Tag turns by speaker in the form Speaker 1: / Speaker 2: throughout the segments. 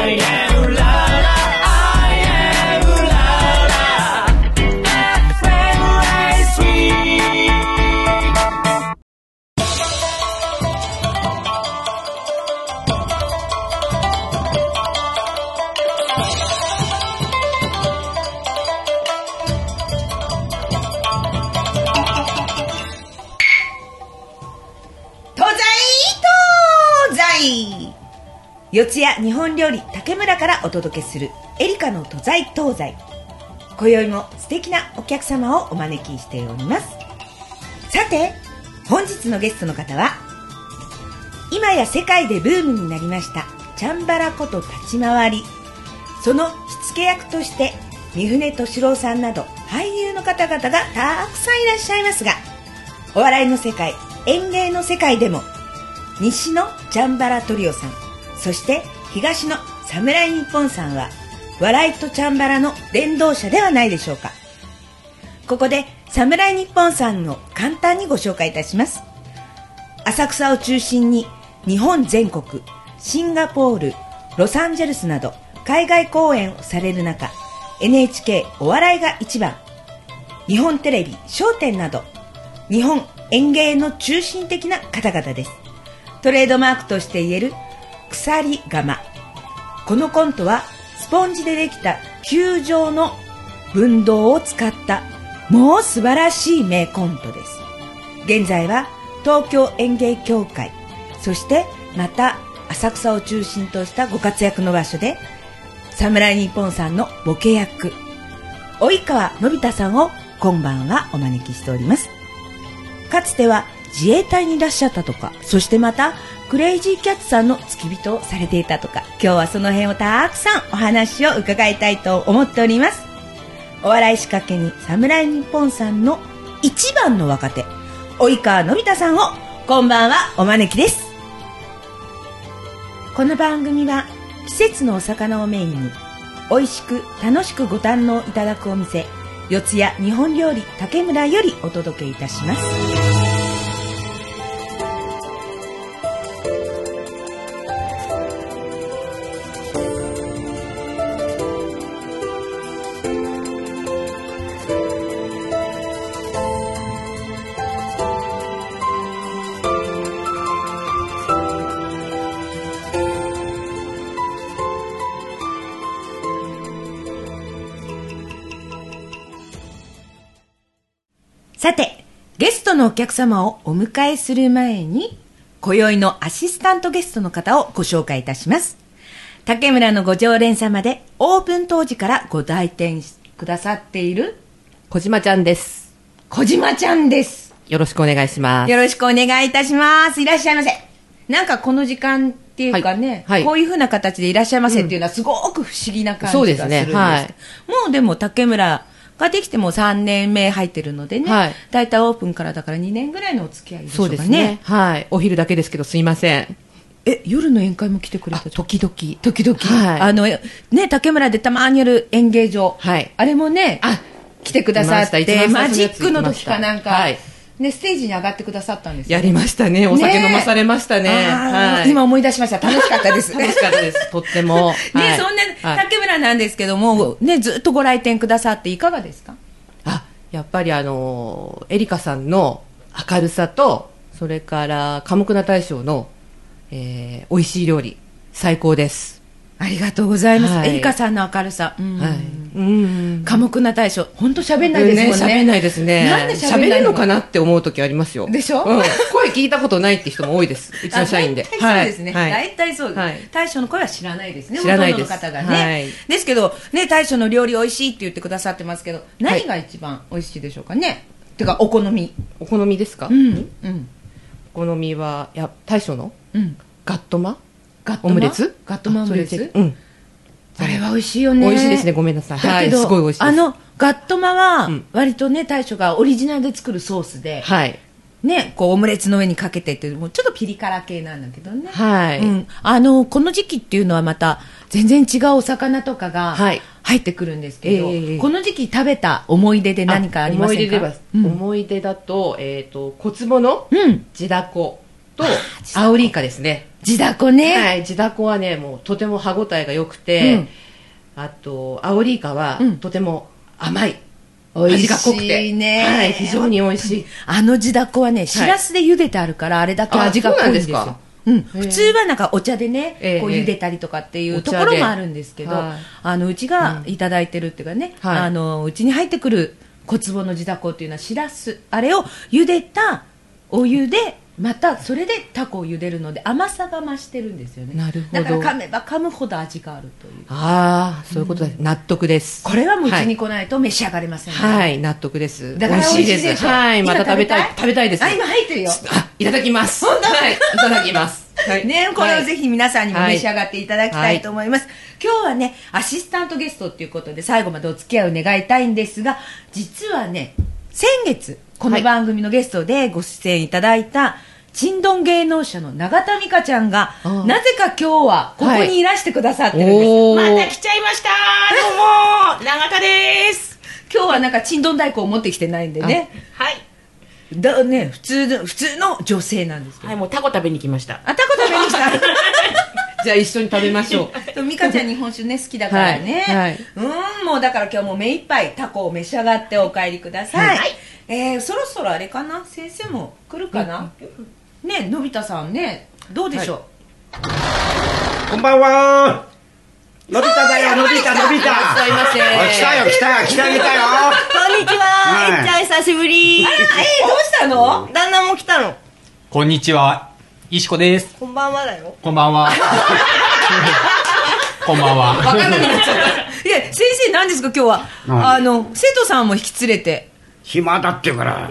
Speaker 1: yeah. 竹村からお届けするエリカの都在東西。今宵も素敵なお客様をお招きしております。さて本日のゲストの方は今や世界でブームになりましたチャンバラこと立ち回り。その火付け役として三船敏郎さんなど俳優の方々がたくさんいらっしゃいますがお笑いの世界演芸の世界でも西のジャンバラトリオさんそして東の侍日本さんは笑いとチャンバラの伝道者ではないでしょうか。ここで侍日本さんを簡単にご紹介いたします。浅草を中心に日本全国シンガポールロサンゼルスなど海外公演をされる中 NHK お笑いが一番。日本テレビ笑点など日本演芸の中心的な方々です。トレードマークとして言える鎖釜。このコントはスポンジでできた球状の分銅を使ったもう素晴らしい名コントです。現在は東京演芸協会そしてまた浅草を中心としたご活躍の場所で侍日本さんのボケ役及川のび太さんを今晩はお招きしております。かつては自衛隊にいらっしゃったとかそしてまたクレイジーキャッツさんの付き人をされていたとか今日はその辺をたくさんお話を伺いたいと思っております。お笑い仕掛けに侍日本さんの一番の若手及川のび太さんをこんばんはお招きです。この番組は季節のお魚をメインに美味しく楽しくご堪能いただくお店四谷日本料理竹村よりお届けいたします。さてゲストのお客様をお迎えする前に今宵のアシスタントゲストの方をご紹介いたします竹村のご常連様でオープン当時からご来店くださっている
Speaker 2: 小島ちゃんです。
Speaker 1: 小島ちゃんです
Speaker 2: よろしくお願いします。
Speaker 1: よろしくお願いいたします。いらっしゃいませ。なんかこの時間っていうかね、
Speaker 2: はいはい
Speaker 1: こういう風な形でいらっしゃいませっていうのはすごく不思議な感じがするんです。
Speaker 2: そうですねはい
Speaker 1: もうでも竹村ができても3年目入ってるのでね、
Speaker 2: はい
Speaker 1: 大体オープンからだから2年ぐらいのお付き合いでしょ
Speaker 2: そうう
Speaker 1: かね。
Speaker 2: ですね。はい。お昼だけですけどすいません。
Speaker 1: え、夜の宴会も来てくれた？
Speaker 2: 時々。
Speaker 1: 時々、
Speaker 2: はい
Speaker 1: あの、ね、竹村でたまにやる演芸場。
Speaker 2: はい
Speaker 1: あれもね、
Speaker 2: あ
Speaker 1: 来てくださって、マジックの時かなんか、
Speaker 2: はい
Speaker 1: ね、ステージに上がってくださったんですよ
Speaker 2: やりましたね。お酒飲まされましたね。
Speaker 1: あー
Speaker 2: はい。
Speaker 1: 今思い出しました。楽しかったです。
Speaker 2: 楽しかったです。とっても。
Speaker 1: ね、
Speaker 2: はい
Speaker 1: そんな
Speaker 2: はい
Speaker 1: 竹村なんですけども、ね、ずっとご来店くださっていかがですか？
Speaker 2: あ、やっぱりあのー、エリカさんの明るさと、それから、寡黙な大将の、えー、美味しい料理、最高です。
Speaker 1: ありがとうございます。
Speaker 2: はい
Speaker 1: エリカさんの明るさ。うん
Speaker 2: はい。うん。
Speaker 1: 寡黙な大将。本当喋んないですもんね。
Speaker 2: 喋んないですね。
Speaker 1: なんで喋
Speaker 2: 喋
Speaker 1: んないの？
Speaker 2: れるのかなって思う時ありますよ。
Speaker 1: でしょ？
Speaker 2: うん。声聞いたことないって人も多いです。うちの社員で。
Speaker 1: そうですね。
Speaker 2: はい。
Speaker 1: 大体そうです、
Speaker 2: はい
Speaker 1: 大将の声は知らないですね。
Speaker 2: 知らないです
Speaker 1: の方がね。
Speaker 2: はい
Speaker 1: ですけど、ね、大将の料理美味しいって言ってくださってますけど、何が一番美味しいでしょうかね？てか、お好み。
Speaker 2: お好みですか？
Speaker 1: うん。うん。
Speaker 2: お好みは、いや、大将の？
Speaker 1: うん。
Speaker 2: ガットマ？オムレツ
Speaker 1: ガットマオムレツ？
Speaker 2: でうん。
Speaker 1: あれは美味しいよね。
Speaker 2: 美味しいですね。ごめんなさい。はい。
Speaker 1: だけど、
Speaker 2: すごい美味しいです。
Speaker 1: あ、の、ガットマは
Speaker 2: うん、
Speaker 1: 割とね、大将がオリジナルで作るソースで、
Speaker 2: はい。
Speaker 1: ね、こう、オムレツの上にかけてって、もうちょっとピリ辛系なんだけどね。
Speaker 2: はい。
Speaker 1: うん。あの、この時期っていうのはまた、全然違うお魚とかが、
Speaker 2: はい
Speaker 1: 入ってくるんですけど、
Speaker 2: ええ
Speaker 1: この時期食べた思い出で何かありませんか？
Speaker 2: 思い出では、
Speaker 1: うん
Speaker 2: 思い出だと、えっ、と、小壺の
Speaker 1: うん。
Speaker 2: 地だこ。とアオリイカですね。
Speaker 1: 地だこね、
Speaker 2: はい地だこはねもうとても歯ごたえが良くて、
Speaker 1: うん。
Speaker 2: あとアオリイカは
Speaker 1: うん。
Speaker 2: とても甘い、
Speaker 1: 美味
Speaker 2: 味が濃く
Speaker 1: して。いね、
Speaker 2: はい、非常に美味しい。
Speaker 1: あの地だこはねしらすで茹でてあるからあれだけ味が濃いんですよ。
Speaker 2: うなん
Speaker 1: 普通はなんかお茶でね、
Speaker 2: ええ
Speaker 1: こう茹でたりとかっていうところもあるんですけど、
Speaker 2: はい。
Speaker 1: あのうちがいただいてるっていうかね、
Speaker 2: はい。
Speaker 1: あのうちに入ってくる小壺の地だこっていうのはしらす。あれを茹でたお湯でまたそれでタコを茹でるので甘さが増してるんですよね。
Speaker 2: なるほど。
Speaker 1: だから噛めば噛むほど味があるという。
Speaker 2: ああそういうことです、納得です。
Speaker 1: これはもううち
Speaker 2: はい、
Speaker 1: に来ないと召し上がれませんね、
Speaker 2: はい。納得です。
Speaker 1: だから
Speaker 2: 美味しいです。はいまた
Speaker 1: 今
Speaker 2: 食べたい？食べたいです。
Speaker 1: あ今入ってるよ。
Speaker 2: あいただきます。はいいただきます、はい。
Speaker 1: ね、これをぜ
Speaker 2: ひ
Speaker 1: ひ皆さんにも
Speaker 2: はい。
Speaker 1: 召し上がっていただきたいと思います、今日はねアシスタントゲストっていうことで最後までお付き合いを願いたいんですが実はね先月この番組のゲストでご出演いただいた、ちんどん芸能者の永田美香ちゃんが
Speaker 2: ああ。
Speaker 1: なぜか今日はここにいらしてくださってるんです、
Speaker 2: おー。
Speaker 3: また来ちゃいました。どうも永田です。
Speaker 1: 今日はなんかちんどん太鼓を持ってきてないんでね。
Speaker 3: はい。
Speaker 1: だね普通の普通の女性なんですけど、
Speaker 3: はいもうタコ食べに来ました。
Speaker 1: あたこ食べに来た
Speaker 2: じゃあ一緒に食べましょう。
Speaker 1: そう美香ちゃん日本酒ね好きだからね、
Speaker 2: はいはい。
Speaker 1: うんもうだから今日も目いっぱいタコを召し上がってお帰りください、
Speaker 3: はい。
Speaker 1: えーそろそろあれかな？先生も来るかな、ねのび太さんねどうでしょう、
Speaker 4: こんばんは。のび太だよ、のび太、のび太。
Speaker 2: いらっしゃいませ
Speaker 4: お来たよ、来たよ、来てあげたよ。
Speaker 5: こんにちは、
Speaker 4: はい。
Speaker 5: えっちゃん久しぶり。
Speaker 1: あえーどうしたの？
Speaker 5: 旦那も来たの？
Speaker 6: こんにちは。石子です。
Speaker 5: こんばんはだよ。
Speaker 6: こんばんは。こんばんは。
Speaker 1: 分かんなくなっちゃったいや先生何ですか今日は、
Speaker 4: うん
Speaker 1: あの生徒さんも引き連れて
Speaker 4: 暇だって言うから。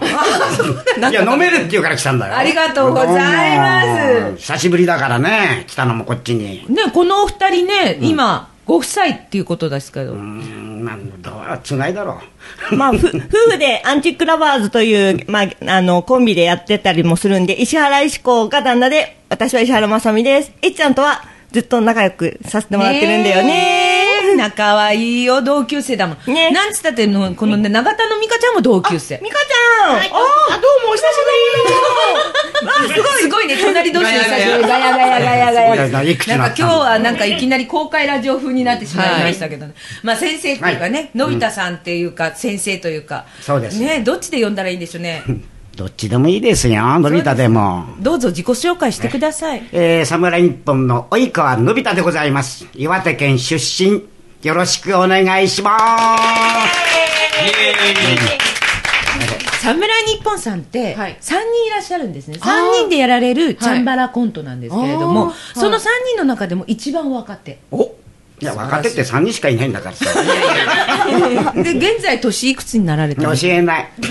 Speaker 4: いや、飲めるって言うから来たんだよ。
Speaker 1: ありがとうございます
Speaker 4: うん久しぶりだからね、来たのもこっちに。
Speaker 1: ねこのお二人ね、今ご夫妻っていうことですけど、
Speaker 4: うーん、なんどう、つないだろう。
Speaker 5: まあ、ふ夫婦でアンチックラバーズという、まあ、あの、コンビでやってたりもするんで、石原石子が旦那で、私は石原まさみです。えっちゃんとはずっと仲良くさせてもらってるんだよね。
Speaker 1: え。仲はいいよ同級生だもん、
Speaker 5: ね。
Speaker 1: なんつったってのこのね永田の美香ちゃんも同級生。
Speaker 5: 美香ちゃん、
Speaker 3: あどうもお久しぶり。
Speaker 1: すごいすごいね隣同士で久しぶりガヤガヤガヤガヤなんか今日はなんかいきなり公開ラジオ風になってしまいましたけどね、まあ先生っていうかね、のび太さんっていうか先生というか。
Speaker 4: そうです。
Speaker 1: ねどっちで呼んだらいいんでしょうね
Speaker 4: どっちでもいいですよ、のび太でも。
Speaker 1: どうぞ自己紹介してください。
Speaker 4: えー、侍日本の及川のび太でございます。岩手県出身。よろしくお願いします。
Speaker 1: 侍日本さんって
Speaker 2: はい。
Speaker 1: 3人いらっしゃるんですね、
Speaker 2: あー。
Speaker 1: 3人でやられるチャンバラコントなんですけれども、
Speaker 2: はい。
Speaker 1: その3人の中でも一番若手。
Speaker 4: おいや、若手って3人しかいないんだからさ。
Speaker 1: で現在年いくつになられて
Speaker 4: 教えない。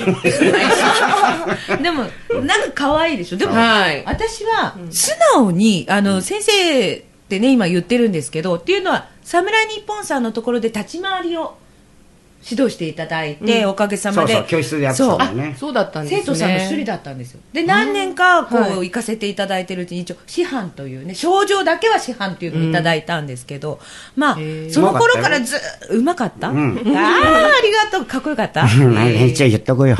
Speaker 1: でもなんか可愛いでしょ？でも、
Speaker 2: はい。
Speaker 1: 私は素直にあの先生ってね今言ってるんですけどっていうのは侍日本さんのところで立ち回りを指導していただいて、おかげさまで。
Speaker 4: そうそう、教室でやってたんだよね。
Speaker 2: そうだったんですね。
Speaker 1: 生徒さんの一人だったんですよ。で何年かこう、
Speaker 2: はい
Speaker 1: 行かせていただいてるうちに一応師範というね症状だけは師範っていうのをいただいたんですけど、まあ
Speaker 2: へー。
Speaker 1: その頃からずうまかった？
Speaker 4: ん。
Speaker 1: ああありがとう。かっこよかった？
Speaker 4: うん。一応言っとくよ。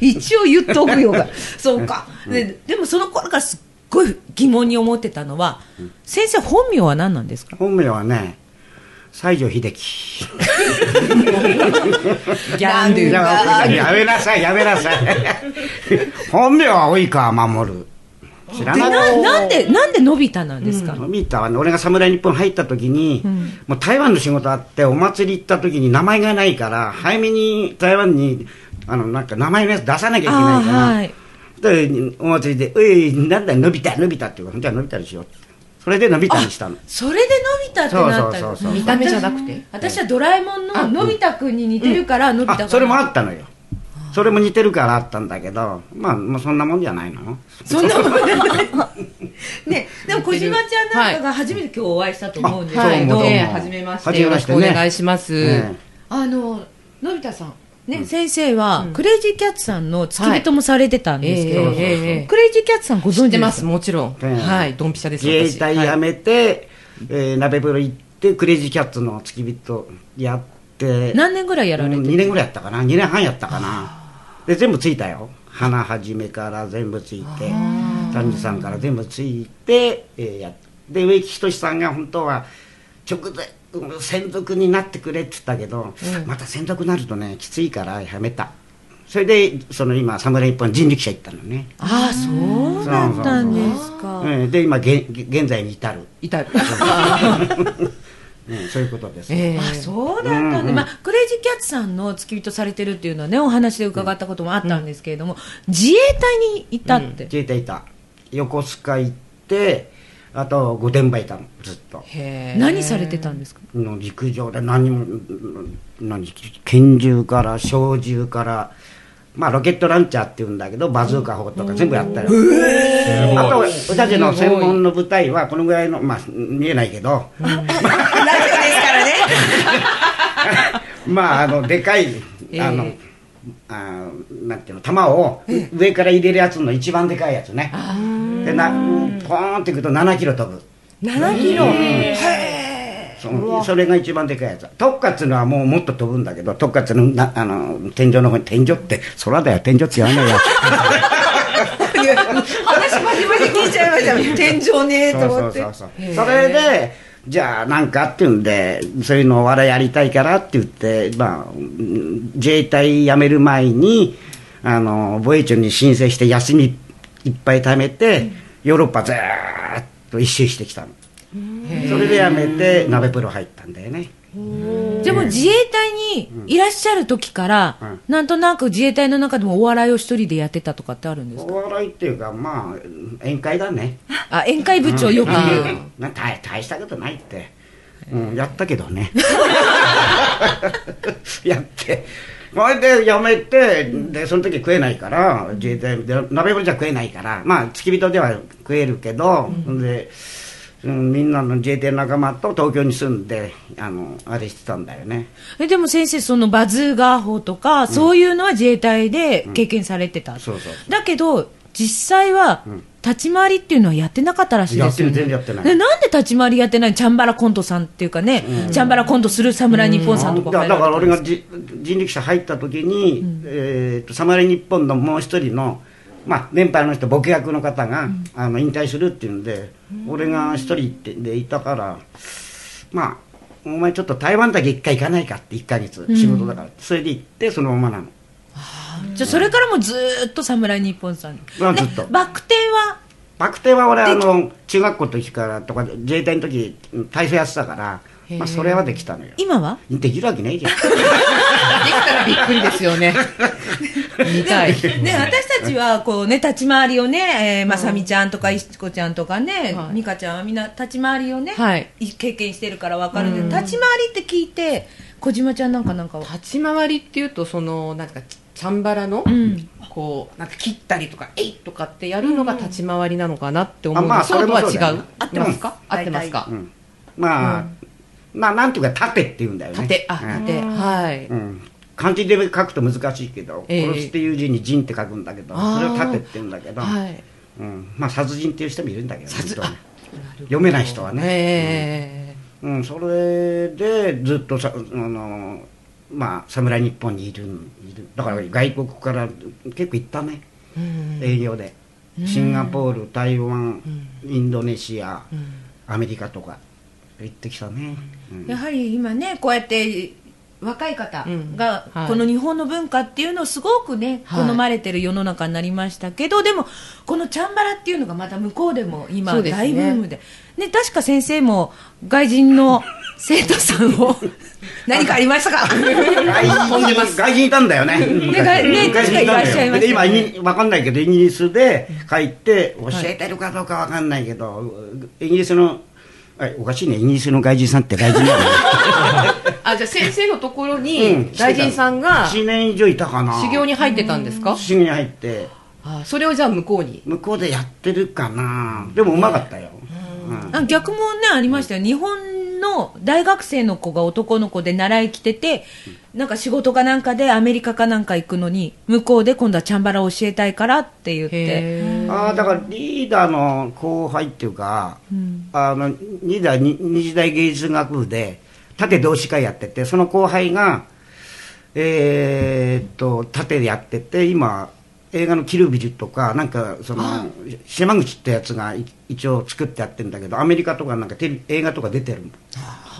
Speaker 1: 一応言っとくよ。が そうか、ででもその頃からすっごい疑問に思ってたのは、先生本名は何なんですか？
Speaker 4: 本名はね、西城秀樹。ややめなさい、やめなさい。本名は及川守。知ら
Speaker 1: で
Speaker 4: ない
Speaker 1: ななんでなんでのび太なんですか、
Speaker 4: のび太はね、俺が侍日本入った時に、もう台湾の仕事あって、お祭り行った時に名前がないから、早めに台湾に、あの、なんか名前のやつ出さなきゃいけないから、
Speaker 1: はい
Speaker 4: で、お祭りで、おい、なんだ、のび太、のび太って言うから、じゃあのび太にしようって。それでのび太にしたの。
Speaker 1: それでのび太ってなった
Speaker 4: そうそうそうそう。
Speaker 2: 見た目じゃなくて？
Speaker 1: 私はドラえもんののび太くんに似てるから、のび太
Speaker 4: あ、それもあったのよ。それも似てるからあったんだけど、まあ、もうそんなもんじゃないの。
Speaker 1: そんなもんじゃない ねでも小島ちゃんなんかが初めて今日お会いしたと思うんです
Speaker 2: はい、
Speaker 1: けど、
Speaker 4: どうも。
Speaker 2: じめまして。よろしくお願いします、
Speaker 4: え。
Speaker 1: あののび太さんね、先生は、クレイジーキャッツさんの付き人もされてたんですけど、
Speaker 2: はいええええええ。
Speaker 1: クレイジーキャッツさんご存知で
Speaker 2: 知ってますもちろん、
Speaker 4: ええ
Speaker 2: はいドンピシャです
Speaker 4: 自衛隊辞めて、えー鍋風呂行って、クレイジーキャッツの付き人やって、
Speaker 1: 何年ぐらいやられてる
Speaker 4: ？2年ぐらいやったかな、2年半やったかな。で、全部ついたよ。花始めから全部ついて。丹治さんから全部ついて、えーやっで植木仁さんが本当は直前うん専属になってくれって言ったけど、また専属になるとねきついからやめた。それでその今侍日本人力車行ったのね、
Speaker 1: ああそうだったんですか。
Speaker 4: うん。で今げ現在に至る、
Speaker 2: 至る。
Speaker 4: う。ん、そういうことです、
Speaker 2: ええ
Speaker 1: あそうだったんで、
Speaker 4: うんうん。
Speaker 1: まあ、クレイジーキャッツさんの付き人されてるっていうのはねお話で伺ったこともあったんですけれども、自衛隊にいたって、
Speaker 4: 自衛隊いた。横須賀行ってあと御殿場いたのずっと。
Speaker 1: 何されてたんですか？
Speaker 4: の陸上で何も何拳銃から小銃からまあロケットランチャーっていうんだけどバズーカ砲とか全部やったよ、あと私たちの専門の部隊はこのぐらいのまあ見えないけど、
Speaker 1: ラジオですからね。
Speaker 4: まああのでかいあの、あーなんていうの弾を上から入れるやつの一番でかいやつね。でなポーンっていくと7キロ飛ぶ。
Speaker 1: 7キロ？
Speaker 4: そそれが一番でかいやつ。特化っていうのはもうもっと飛ぶんだけど特化っていうのはなあの天井の方に天井って空だよ天井って言わないよ。
Speaker 1: 話まじまじ聞いちゃいました。天井ねと思って。
Speaker 4: そうそうそうそれでじゃあなんかっていうんでそういうのをやりたいからって言って、まあ、自衛隊辞める前にあの防衛庁に申請して休みいっぱい貯めて、ヨーロッパずっと一周してきたの。それで辞めて鍋プロ入ったんだよね。
Speaker 1: でも自衛隊にいらっしゃる時から、
Speaker 4: うん。
Speaker 1: なんとなく自衛隊の中でもお笑いを一人でやってたとかってあるんですか？
Speaker 4: お笑いっていうかまあ宴会だね。
Speaker 1: あ宴会部長よく言う、
Speaker 4: うん。な大大したことないって、うん、やったけどね。やって。それで辞めてでその時食えないから自衛隊で鍋風呂じゃ食えないからまあ付き人では食えるけど、で、うん、みんなの自衛隊の仲間と東京に住んであのあれしてたんだよね。
Speaker 1: えでも先生そのバズーガー法とか、そういうのは自衛隊で経験されてた、
Speaker 4: そうそう
Speaker 1: だけど実際は立ち回りっていうのはやってなかったらしいですよ、ね、
Speaker 4: やってる全然やってない。
Speaker 1: でなんで立ち回りやってないチャンバラコントさんっていうかね、チャンバラコントする侍日本さんとか
Speaker 4: だだから俺
Speaker 1: が
Speaker 4: 人力車入った時に、えーと侍日本のもう一人の、まあ、年配の人ボケ役の方が、あの引退するっていうんで、俺が一人ってでいたからまあお前ちょっと台湾だけ一回行かないかって1ヶ月仕事だから、それで行ってそのままなの。
Speaker 1: じゃあそれからもずーっと侍日本さん。に、
Speaker 4: まあずっと。
Speaker 1: でバク転は？
Speaker 4: バク転は俺あの中学校の時からとか自衛隊の時体操やってたから、まあ、それはできたのよ。
Speaker 1: 今は？
Speaker 4: できるわけないじゃん。
Speaker 2: できたらびっくりですよね見たい。
Speaker 1: ね、私たちはこう、ね、立ち回りをね、えーまさみちゃんとか石子ちゃんとかね、
Speaker 2: はい。
Speaker 1: 美香ちゃんはみんな立ち回りをね、
Speaker 2: はい。
Speaker 1: い経験してるから分かるん。で、立ち回りって聞いて小島ちゃんなんかなんかは？
Speaker 2: 立ち回りっていうとそのなんかチャンバラの、
Speaker 1: ん。
Speaker 2: こうなんか切ったりとか「えい!」とかってやるのが立ち回りなのかなって思う。
Speaker 4: あまあ
Speaker 2: んですそうとは違う？合ってますか、合ってますか、
Speaker 4: うん。まあ、まあなんていうか縦って言うんだよね。
Speaker 2: 縦あ
Speaker 4: うん。
Speaker 2: 縦、はい、
Speaker 4: うん漢字で書くと難しいけど、
Speaker 2: ええ。
Speaker 4: 殺すっていう字に人って書くんだけどそれを縦って言うんだけど、
Speaker 2: はい。
Speaker 4: うん、まあ殺人っていう人もいるんだけど、読めない人はね、
Speaker 2: え
Speaker 4: うん、それでずっとさあのまあ侍日本にいるいる。だから外国から結構行ったね、
Speaker 2: うん。
Speaker 4: 営業で。シンガポール台湾、インドネシア、
Speaker 2: うん。
Speaker 4: アメリカとか行ってきたね、うん。
Speaker 1: やはり今ねこうやって若い方
Speaker 2: うん。
Speaker 1: が
Speaker 2: はい。
Speaker 1: この日本の文化っていうのをすごくね好
Speaker 2: はい。
Speaker 1: まれてる世の中になりましたけどでもこのチャンバラっていうのがまた向こうでも今大ブームで。ね確か先生も外人の生徒さんを 何かありましたか？
Speaker 4: 外人外人いたんだよね。
Speaker 1: ね外ね
Speaker 4: 昔
Speaker 1: 確かいらっしゃいましたよね。
Speaker 4: で今イギ、わかんないけど、イギリスで帰って、教えてるかどうかわかんないけど、イギリスの、あおかしいね、イギリスの外人さんって外人だよね。
Speaker 2: あじゃあ 先生のところ
Speaker 4: うん
Speaker 2: に外人さんが
Speaker 4: 1年以上いたかな。
Speaker 2: 修行に入ってたんですか、
Speaker 4: 修行に入って、
Speaker 2: あそれをじゃあ向こうに？
Speaker 4: 向こうでやってるかな。でもうまかったよ。うん。
Speaker 1: あ逆もねありましたよ。日本の大学生の子が男の子で習い来ててなんか仕事かなんかでアメリカかなんか行くのに向こうで今度はチャンバラを教えたいからって言って。
Speaker 4: ああだからリーダーの後輩っていうか、あのリーダーに日大芸術学部で縦同志会やっててその後輩がえーっと縦でやってて今映画の「キルビル」とかなんかその島口ってやつがい一応作ってやってるんだけどアメリカとかなんかテレビ映画とか出てる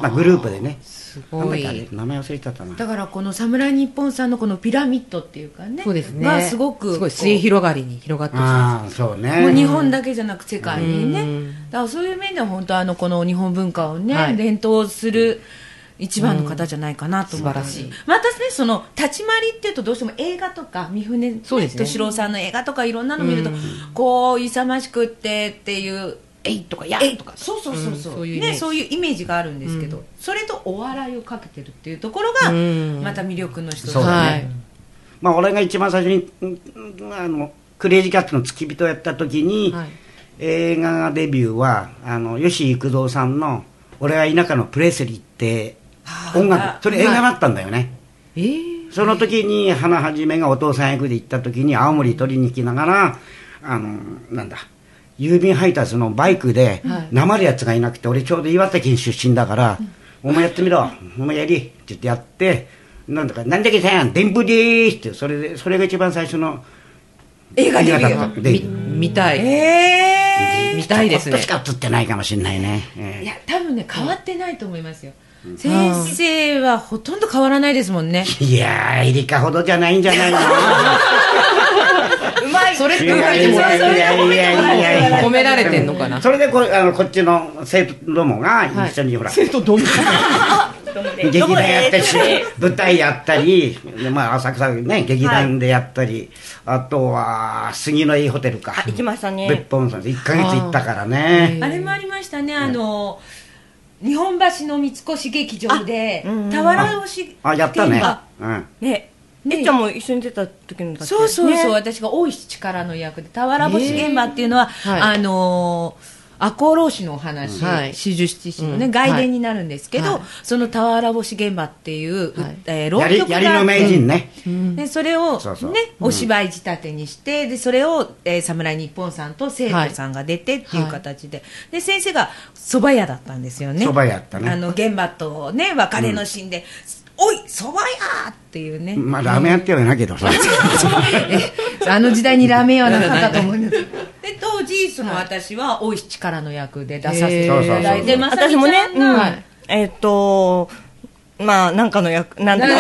Speaker 4: まあ、グループでね。
Speaker 2: すごい。
Speaker 4: 名前忘れちゃったな。
Speaker 1: だからこの侍日本さんのこのピラミッドっていうかね。
Speaker 2: そうですね。
Speaker 1: がすごく
Speaker 2: すごい末広がりに広がってま
Speaker 4: ああそう
Speaker 1: もう
Speaker 4: ね
Speaker 1: 日本だけじゃなく世界にね、
Speaker 2: うん。
Speaker 1: だからそういう面では本当あのこの日本文化をね、
Speaker 2: はい。
Speaker 1: 伝統する一番の方じゃないかなと思う、
Speaker 2: うん素晴らしい。
Speaker 1: またねその立ち回りっていうとどうしても映画とか三船
Speaker 2: そうですね。
Speaker 1: 敏郎さんの映画とかいろんなの見ると、
Speaker 2: うん。
Speaker 1: こう勇ましくってっていう
Speaker 2: えいとかや
Speaker 1: え
Speaker 2: とか。
Speaker 1: そうそうそうそう,、
Speaker 2: うん。そういうイメージ。
Speaker 1: ね、そういうイメージがあるんですけど、
Speaker 2: うん。
Speaker 1: それとお笑いをかけてるっていうところが
Speaker 2: うん。
Speaker 1: また魅力の一つ
Speaker 4: そうだね。
Speaker 2: はい。
Speaker 4: まあ俺が一番最初にうんあのクレイジーキャッツの付き人をやった時に、
Speaker 2: はい。
Speaker 4: 映画デビューはあの吉幾三さんの「俺は田舎のプレスリー」って音楽それ映画だったんだよね、
Speaker 2: えー。
Speaker 4: その時に花はじめがお父さん役で行った時に青森取りに行きながらあのなんだ郵便配達のバイクで
Speaker 2: はい。
Speaker 4: なまるやつがいなくて俺ちょうど岩手県出身だから「お前やってみろお前やり」って言ってやってなんだか「なんだっけさん電風でーす」ってそれでそれが一番最初の
Speaker 1: 映画
Speaker 4: で
Speaker 2: み見たい。
Speaker 1: え
Speaker 2: 見たいですね。
Speaker 4: ちょっとしか映ってないかもしれないね、ええ
Speaker 1: いや多分ね変わってないと思いますよ、先生はほとんど変わらないですもんね。
Speaker 4: いやーエリカほどじゃないんじゃないの？
Speaker 1: うまい。
Speaker 2: それ
Speaker 4: いやいやいやいやいや。いや
Speaker 2: 褒められてんのかな？
Speaker 4: それでこあのこっちの生徒どもが一緒に、ほら
Speaker 2: 生徒どんな
Speaker 4: 劇団やったりし舞台やったり、でまあ、浅草ね劇団でやったり、あとは杉のいいホテルか。
Speaker 5: あ行きましたね。
Speaker 4: 別本さんで1か月行ったからね。
Speaker 1: あれもありましたね。あの日本橋の三越劇場で俵押し
Speaker 4: あやったね。
Speaker 5: ね。えっちゃんも一緒に出た時の
Speaker 1: そうそうそう、
Speaker 5: ね。
Speaker 1: 私が大石力の役で俵干し現場っていうのは、
Speaker 2: はい。
Speaker 1: あのー赤穂浪士のお話、
Speaker 2: はい。
Speaker 1: 四十七士のね、
Speaker 2: うん。
Speaker 1: 外伝になるんですけど、
Speaker 2: はい。
Speaker 1: その俵干し現場っていう、
Speaker 2: はい。
Speaker 1: えー浪曲が
Speaker 4: の名人ね、
Speaker 1: でそれを、ねお芝居仕立てにしてでそれを、えー、侍日本さんと生徒さんが出てっていう形で,、で先生が蕎麦屋だったんですよね。
Speaker 4: 蕎麦屋やったね。
Speaker 1: あの現場とね別れのシーンで「おい蕎麦屋!」っていうね、
Speaker 4: まあラーメン屋ってはないけどさ
Speaker 1: え あの時代にラーメン屋はなかったと思うんです。で当時その私は大石力の役で出させていただいて、ま
Speaker 5: 私もね
Speaker 1: ゃん、が、
Speaker 2: はい
Speaker 5: えっとまあなんかの役なんとか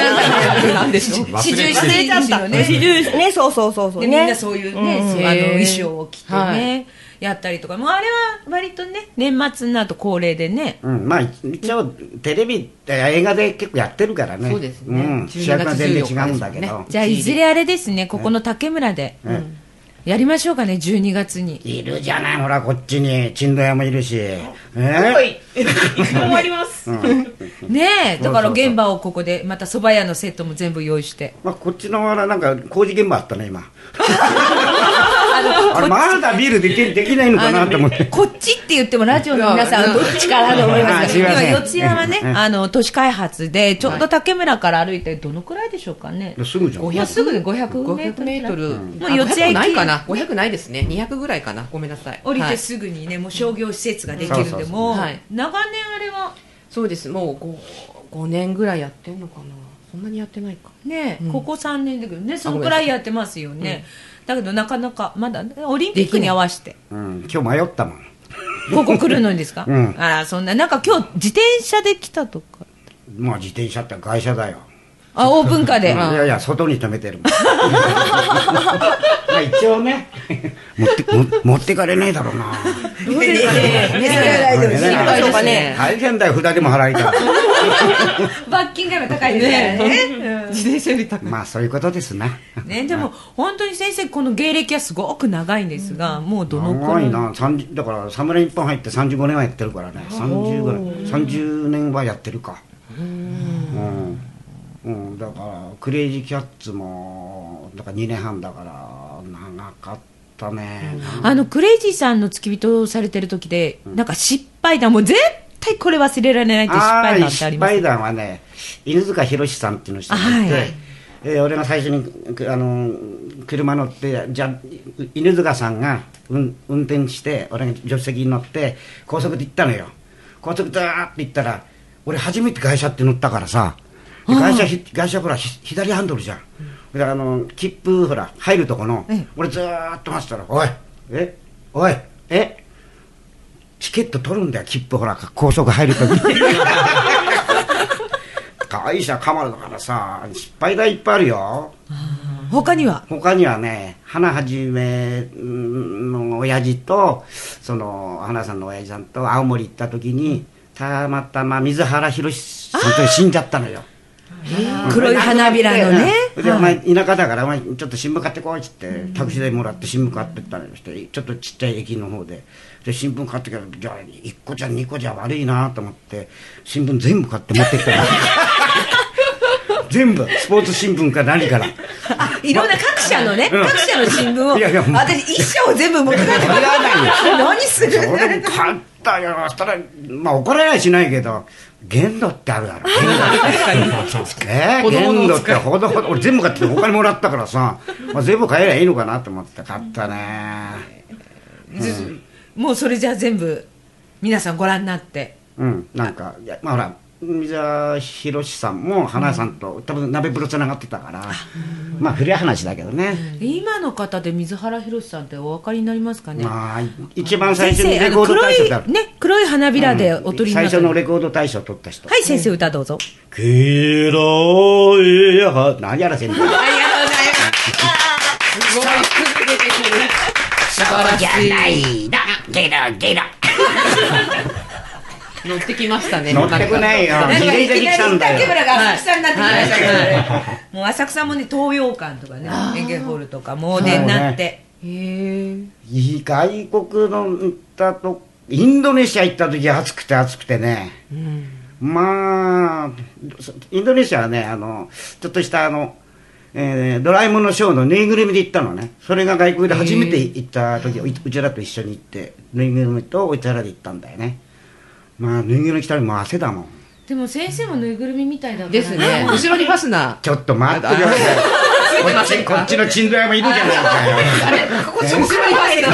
Speaker 2: なんでしょう
Speaker 1: 四十
Speaker 5: 忘れちゃった
Speaker 1: 七ね。
Speaker 5: 四十ねそうそうそうそう
Speaker 1: で
Speaker 5: ね
Speaker 1: みんなそういうね、
Speaker 5: うん。
Speaker 1: そうあの衣装を着てね、
Speaker 2: はい
Speaker 1: やったりとかもうあれは割とね年末になると恒例でね。
Speaker 4: うん、まあ一応テレビえ映画で結構やってるからね。
Speaker 2: そうですね。
Speaker 4: ん、
Speaker 2: 12
Speaker 4: 主役が全然違うんだけど、
Speaker 2: 月14日
Speaker 1: じゃあいずれあれですね。ここの竹村で、
Speaker 4: うん。
Speaker 1: やりましょうかね12月に。
Speaker 4: いるじゃないほらこっちに。珍道屋もいるし。え？
Speaker 2: 終わります。
Speaker 1: ねえだから現場をここでまた蕎麦屋のセットも全部用意して。
Speaker 4: まあ、こっちのはなんか工事現場あったね今 あれまだビールできできないのかなと思って。
Speaker 1: こっちって言ってもラジオの皆さんどっちかなと思いますけど。今四谷はね
Speaker 4: うん。
Speaker 1: あの都市開発でちょうど竹村から歩いてどのくらいでしょうかね。
Speaker 4: すぐじゃん。
Speaker 1: もうすぐで500メー
Speaker 2: 500
Speaker 1: トル。
Speaker 2: メートル、
Speaker 1: もう
Speaker 2: あ
Speaker 1: 四谷駅
Speaker 2: 500ないかな？500ないですね。200ぐらいかな？ごめんなさい。
Speaker 1: 降りて
Speaker 2: はい
Speaker 1: すぐにねもう商業施設ができるんでも長年あれは？
Speaker 2: そうです。もう 5, 5年ぐらいやってんのかな？そんなにやってないか。
Speaker 1: ね
Speaker 2: うん。
Speaker 1: ここ3年だけどねそのくらいやってますよねだけどなかなかまだねオリンピックに合わせて。
Speaker 4: うん、今日迷ったもん。
Speaker 1: ここ来るのにですか？
Speaker 4: うん。
Speaker 1: あらそんななんか今日自転車で来たとか。
Speaker 4: まあ自転車って会社だよ。
Speaker 1: あオープンカーで。
Speaker 4: いやいや外に止めてる 一応ね。持っても持ってかれないだろうな。
Speaker 1: どうですかね。ね
Speaker 4: ね
Speaker 2: 心配ですね。
Speaker 4: 大変だよ札でも払いたい
Speaker 1: 罰金が高いですからね。
Speaker 2: 自転車より高い。
Speaker 4: まあそういうことですな。
Speaker 1: ねでも本当に先生この芸歴はすごく長いんですがもうどのくらい
Speaker 4: 長いな。30だから侍日本入って35年はやってるからね。30ぐらい。30年はやってるか。うん、うん、だからクレイジーキャッツもだから2年半だから長かったね、
Speaker 1: あのクレイジーさんの付き人をされてる時で、なんか失敗談もう絶対これ忘れられないって失敗談ってあります？
Speaker 4: 失敗談はね犬塚弘さんっていうの人がいて、
Speaker 1: はいはい。
Speaker 4: えー俺が最初にくあの車乗ってじゃあ犬塚さんが、うん、運転して俺が助手席に乗って高速で行ったのよ。高速ダーって行ったら俺初めて会社って乗ったからさで会社ひ会社ほらひ左ハンドルじゃん。であの切符ほら入るとこの、
Speaker 1: ええ。
Speaker 4: 俺ずーっと待ってたら「おい。え？おい。え？チケット取るんだよ切符ほら。高速入るとき。可愛いしゃかまるだからさ失敗台いっぱいあるよ。
Speaker 1: 他には？
Speaker 4: 他にはね花はじめの親父とその花さんの親父さんと青森行った時にたまたま水原宏さんと死んじゃったのよ
Speaker 1: 黒い花びらのね。
Speaker 4: ででお前田舎だからお前ちょっと新聞買ってこいっつってタクシー代もらって新聞買ってったりしてちょっとちっちゃい駅の方でで新聞買ってきたらじゃあ1個じゃ2個じゃ悪いなと思って新聞全部買って持ってきたの 全部スポーツ新聞か何から。
Speaker 1: あいろんな各社のね、
Speaker 4: うん。
Speaker 1: 各社の新聞を
Speaker 4: いやいやもう。
Speaker 1: 私一社を全部持って帰って
Speaker 4: いらないよ
Speaker 1: 何する？
Speaker 4: それも買ったよ。そしたらまあ怒られはしないけど限度ってあるだろ。限度えー、
Speaker 2: 子供の
Speaker 4: 限度ってほどほど。俺全部買ってお金もらったからさ、まあ、全部買えりゃいいのかなと思って買ったね。
Speaker 1: もうそれじゃあ全部皆さんご覧になって。
Speaker 4: うん。なんかまあほら水沢宏さんも花さんと、多分鍋風呂つながってたからまあ古い話だけどね、
Speaker 1: 今の方で水原宏さんってお分かりになりますかね？
Speaker 4: まあ一番最初にレコード
Speaker 1: 黒い
Speaker 4: 大賞だ。
Speaker 1: ね黒い花びらでお取りにな
Speaker 4: 最
Speaker 1: った。
Speaker 4: 初のレコード大賞取った人。
Speaker 1: はい先生歌どうぞ。
Speaker 4: 黄色いは何やらせん
Speaker 1: ありがとうござい
Speaker 2: す。ごい。すぐ出てくる素晴らしい
Speaker 4: なゲラゲラ
Speaker 2: 乗ってきましたね。
Speaker 4: 乗ってくないよ。
Speaker 1: なんか。いきなり浅草になってきましたけど
Speaker 2: はい。
Speaker 1: ねもう浅草もね東洋館とかね演芸ホールとかもお出になって。
Speaker 2: へえ
Speaker 4: いい外国の行ったとインドネシア行った時暑くて暑くてね、まあインドネシアはねあのちょっとしたあの、えードラえもんのショーのぬいぐるみで行ったのね。それが外国で初めて行った時、ううちらと一緒に行ってぬいぐるみとうちらで行ったんだよねまあぬいぐるみ着たらもう汗だもん。
Speaker 1: でも先生もぬいぐるみみたいだから。
Speaker 2: ですね。後ろにファスナ
Speaker 4: ちょっと待ってくださいこっちこっちのチンドヤもいるじゃないか。よ
Speaker 2: ー後ろにファスナ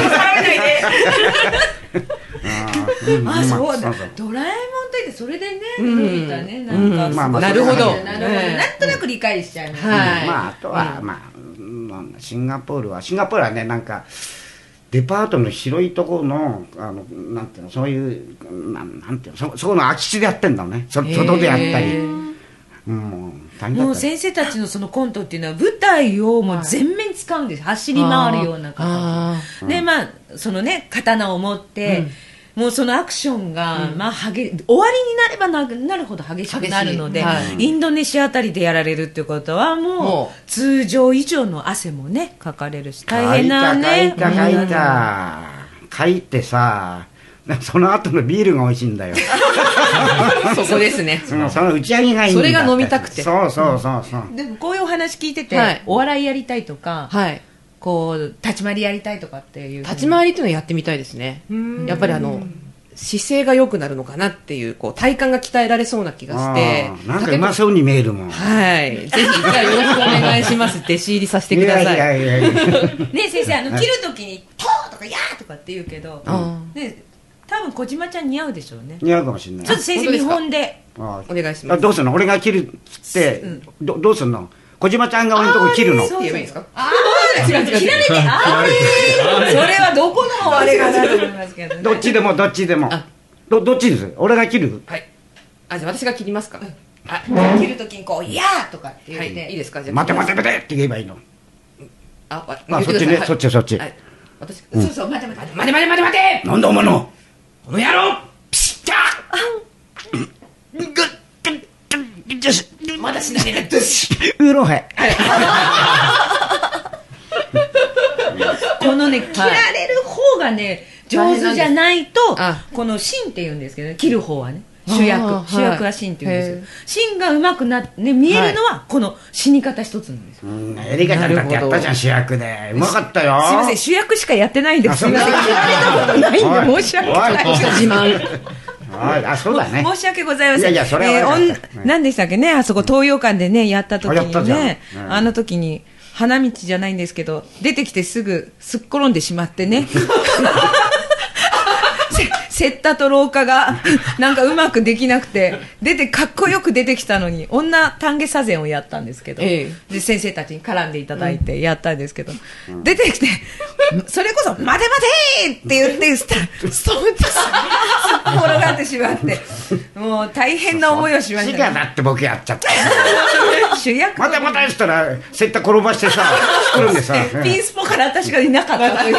Speaker 2: ー。
Speaker 1: あそうだ。
Speaker 4: そう
Speaker 1: ドラえもんといってそれでね見たねなんか。
Speaker 4: うん。まあまあ
Speaker 2: なるほど。
Speaker 1: なるほどなんとなく理解しちゃいます
Speaker 2: はい
Speaker 4: まあ、あとは、まあ、シンガポールは、シンガポールはね、なんか、デパートの広いところの、あの、なんていうの、そういう、なんなんていうの、そ、そこの空き地でやってんだね。そ外でやったり。うん、大変だったよ
Speaker 1: もう先生たちのそのコントっていうのは舞台をもう全面使うんです。走り回るような
Speaker 2: あ
Speaker 1: 方でまあそのね刀を持って、もうそのアクションが、まあ激終わりになればななるほど激しくなるので、
Speaker 2: はい。
Speaker 1: インドネシアあたりでやられるっていうことはもう
Speaker 2: も
Speaker 1: 通常以上の汗もねかかれるし大変な
Speaker 4: 書
Speaker 1: ね
Speaker 4: いた、書いた、書いた。書いてさ、その後のビールが美味しいんだよ。
Speaker 2: そこですね。
Speaker 4: そのその打ち上げがいいんだ
Speaker 2: それが飲みたくて。
Speaker 4: そうそうそうそう。
Speaker 1: でもこういうお話聞いてて、
Speaker 2: はい。
Speaker 1: お笑いやりたいとか、
Speaker 2: はい
Speaker 1: こう立ち回りやりたいとかっていう
Speaker 2: 立ち回りっていうのをやってみたいですね。やっぱりあの姿勢が良くなるのかなっていうこう体幹が鍛えられそうな気がして。
Speaker 4: なんかうまそうに見えるもん。
Speaker 2: はい。ぜひ一回よろしくお願いします弟子入りさせてください。
Speaker 4: いやいや。
Speaker 1: ね先生あの切るときに「とー」とか「やー」とかって言うけど、
Speaker 2: あ
Speaker 1: ね多分小島ちゃん似合うでしょうね。
Speaker 4: 似合うかもしれない。
Speaker 1: ちょっと先生見
Speaker 2: 本当でお願いします。
Speaker 4: あどうするの？俺が切るっつって、どどうすんの？小島ちゃんが俺のとこ切るの。
Speaker 1: そう
Speaker 2: 言えばいいですか？
Speaker 1: ああ違う違う。切られてあー。それはどこのあれかなと思いますけどね
Speaker 4: どっちでもどっちでも。
Speaker 2: あ。
Speaker 4: どどっちです？俺が切る？
Speaker 2: はい。あじゃあ私が切りますか。
Speaker 1: あ。切るときにこう「やー」とかって。言
Speaker 2: は
Speaker 1: って、
Speaker 2: い。いいですか？じゃあ
Speaker 4: 待て待て待てって言えばいいの。
Speaker 2: あわ
Speaker 4: あそっちね。
Speaker 2: はい。
Speaker 4: そっちそっち。
Speaker 2: はい。私
Speaker 1: そうそう待て待て
Speaker 2: 待て。待て待て待て
Speaker 4: なんだお前の？
Speaker 2: この野郎。ピシッキャまだしないね
Speaker 4: ウーロンハイ
Speaker 1: このね切られる方がね上手じゃないと
Speaker 2: あ。
Speaker 1: この芯って言うんですけどね切る方はね。主役。
Speaker 2: はい。
Speaker 1: 主役は芯って言うんですよ
Speaker 2: へ
Speaker 1: 芯がうまくなってね見えるのはこの死に方一つなんですよ。
Speaker 4: うんエリカちゃんだってやったじゃん主役で。うまかったよ。
Speaker 1: すいません主役しかやってないんです。
Speaker 4: あ
Speaker 1: すいません
Speaker 4: そう。
Speaker 1: 切られたことないんで申し訳ない。
Speaker 2: 自慢。
Speaker 4: あそうだね。
Speaker 1: 申し訳ございません。
Speaker 4: いやいやそれは
Speaker 1: 何でしたっけね、あそこ東洋館でね、やった時にね、
Speaker 4: うん。
Speaker 1: あの時に、花道じゃないんですけど、出てきてすぐすっ転んでしまってね。せセッタと廊下が なんかうまくできなくて出てかっこよく出てきたのに女丹下左膳をやったんですけど、
Speaker 2: え
Speaker 1: で先生たちに絡んでいただいてやったんですけど、出てきてそれこそ「待て待て!」って言ってスタストンと転がってしまってもう大変な思いをしまし
Speaker 4: 違
Speaker 1: た、
Speaker 4: うだって僕やっちゃった。
Speaker 1: 主役
Speaker 4: またまたやったら、セッタ転ばしてさ、作るんでさ。
Speaker 1: ピンスポから私がいなかったという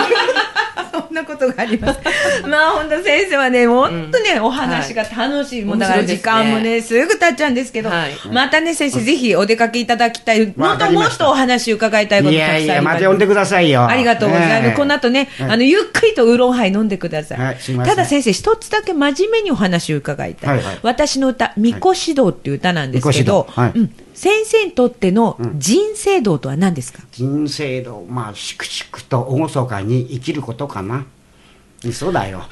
Speaker 1: そんなことがあります。まあ本当先生はね、本当ね、お話が楽しい。もうだから時間もね、すぐ経っちゃうんですけど、
Speaker 2: はい
Speaker 1: またね、先生、ぜひお出かけいただきたい。もっともっとお話伺いたいこと
Speaker 4: い
Speaker 1: たくさんあり
Speaker 4: やいや、また呼んでくださいよ。
Speaker 1: ありがとうございます。この後ね、
Speaker 4: はい
Speaker 1: あの、ゆっくりとウーロンハイ飲んでください。ただ先生、一つだけ真面目にお話を伺いたい。
Speaker 4: はいはい
Speaker 1: 私の歌、みこし道っていう歌なんですけど、
Speaker 4: はい
Speaker 1: うん、先生にとっての人生道とは何ですか、
Speaker 4: 人生の、まあ、粛々と厳かに生きることかな。そうだよ。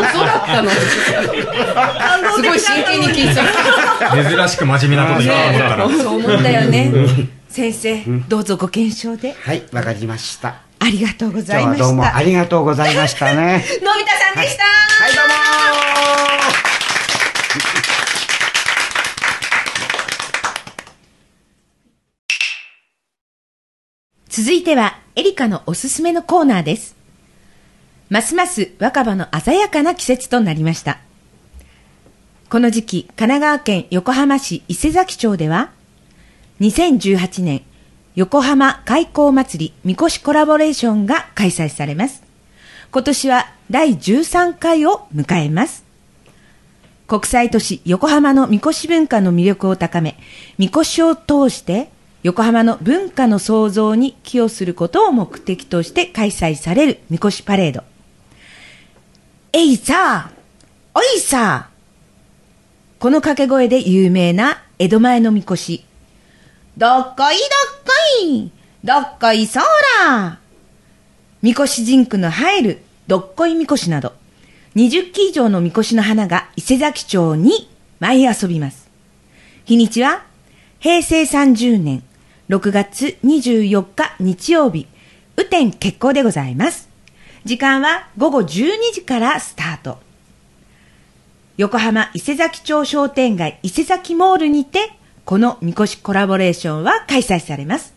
Speaker 2: 嘘だったの？すごい真剣に聞いちゃった。
Speaker 6: 珍しく真面目なこと言ったら。
Speaker 1: そう思ったよね。先生、どうぞご検証で。
Speaker 4: はい、わかりました。
Speaker 1: ありがとうございました。
Speaker 4: 今日はどうもありがとうございましたね。
Speaker 1: のび太さんでした。
Speaker 4: はい、どうも
Speaker 1: 続いては、エリカのおすすめのコーナーです。ますます若葉の鮮やかな季節となりました。この時期、神奈川県横浜市伊勢崎町では、2018年横浜開港祭りみこしコラボレーションが開催されます。今年は第13回を迎えます。国際都市横浜のみこし文化の魅力を高め、みこしを通して横浜の文化の創造に寄与することを目的として開催されるみこしパレード。えいさおいさこの掛け声で有名な江戸前のみこし。どっこいどっこいどっこいそーらみこし人区の入るどっこいみこしなど、20基以上のみこしの花が伊勢崎町に舞い遊びます。日にちは、平成30年6月24日日曜日、雨天決行でございます。時間は午後12時からスタート。横浜伊勢崎町商店街伊勢崎モールにて、このみこしコラボレーションは開催されます。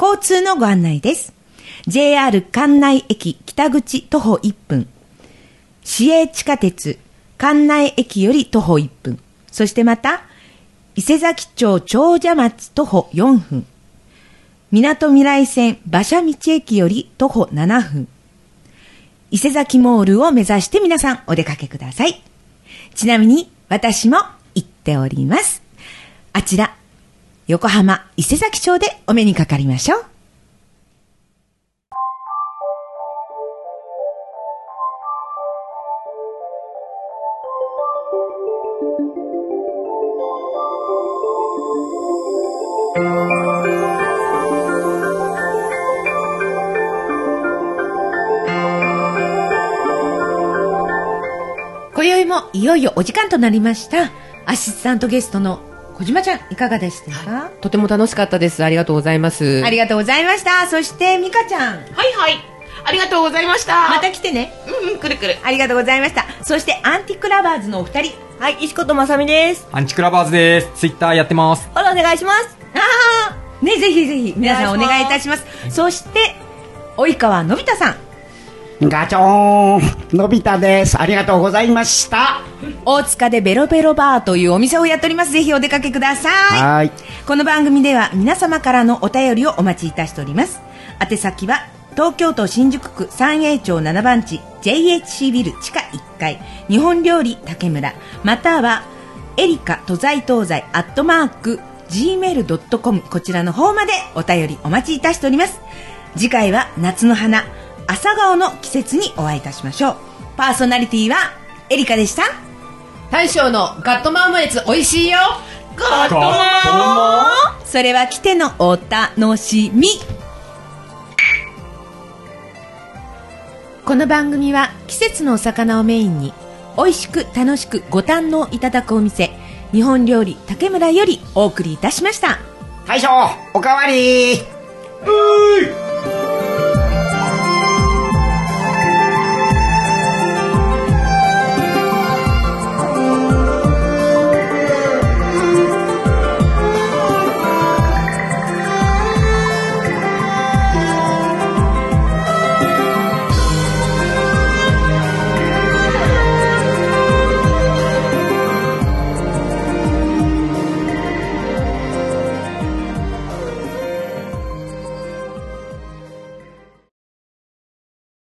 Speaker 1: 交通のご案内です。JR 関内駅北口徒歩1分。市営地下鉄関内駅より徒歩1分。そしてまた、伊勢崎町長者町徒歩4分。港未来線馬車道駅より徒歩7分。伊勢崎モールを目指して皆さんお出かけください。ちなみに私も行っております。あちら、横浜伊勢崎町でお目にかかりましょう。もいよいよお時間となりました。アシスタントゲストの小島ちゃん、いかがでした？か、
Speaker 2: とても楽しかったです。ありがとうございます。
Speaker 1: ありがとうございました。そして、ミカちゃん、
Speaker 7: はいはい。ありがとうございました。
Speaker 1: また来てね。
Speaker 7: うんうん、くるくる。
Speaker 1: ありがとうございました。そして、アンティックラバーズのお二人。
Speaker 5: はい、石子とまさみです。
Speaker 6: アンチックラバーズです。ツイッターやってます。
Speaker 5: ほら、お願いします。
Speaker 1: ああ、ね、ぜひぜひ、皆さんお願いいたします。そして、及川のび太さん。
Speaker 4: ガチョーンのび太です。ありがとうございました。
Speaker 1: 大塚でベロベロバーというお店をやっております。ぜひお出かけください。
Speaker 4: はい。
Speaker 1: この番組では皆様からのお便りをお待ちいたしております。宛先は東京都新宿区三栄町7番地 JHC ビル地下1階日本料理竹村またはエリカ都在東西アットマーク gmail.com こちらの方までお便りお待ちいたしております。次回は夏の花朝顔の季節にお会いいたしましょう。パーソナリティはエリカでした。
Speaker 2: 大将のガットマンオムレツ美味しいよ。
Speaker 6: ガットマ
Speaker 1: それは来てのお楽しみ。この番組は季節のお魚をメインに美味しく楽しくご堪能いただくお店日本料理竹村よりお送りいたしました。
Speaker 4: 大将、おかわり。
Speaker 6: うーい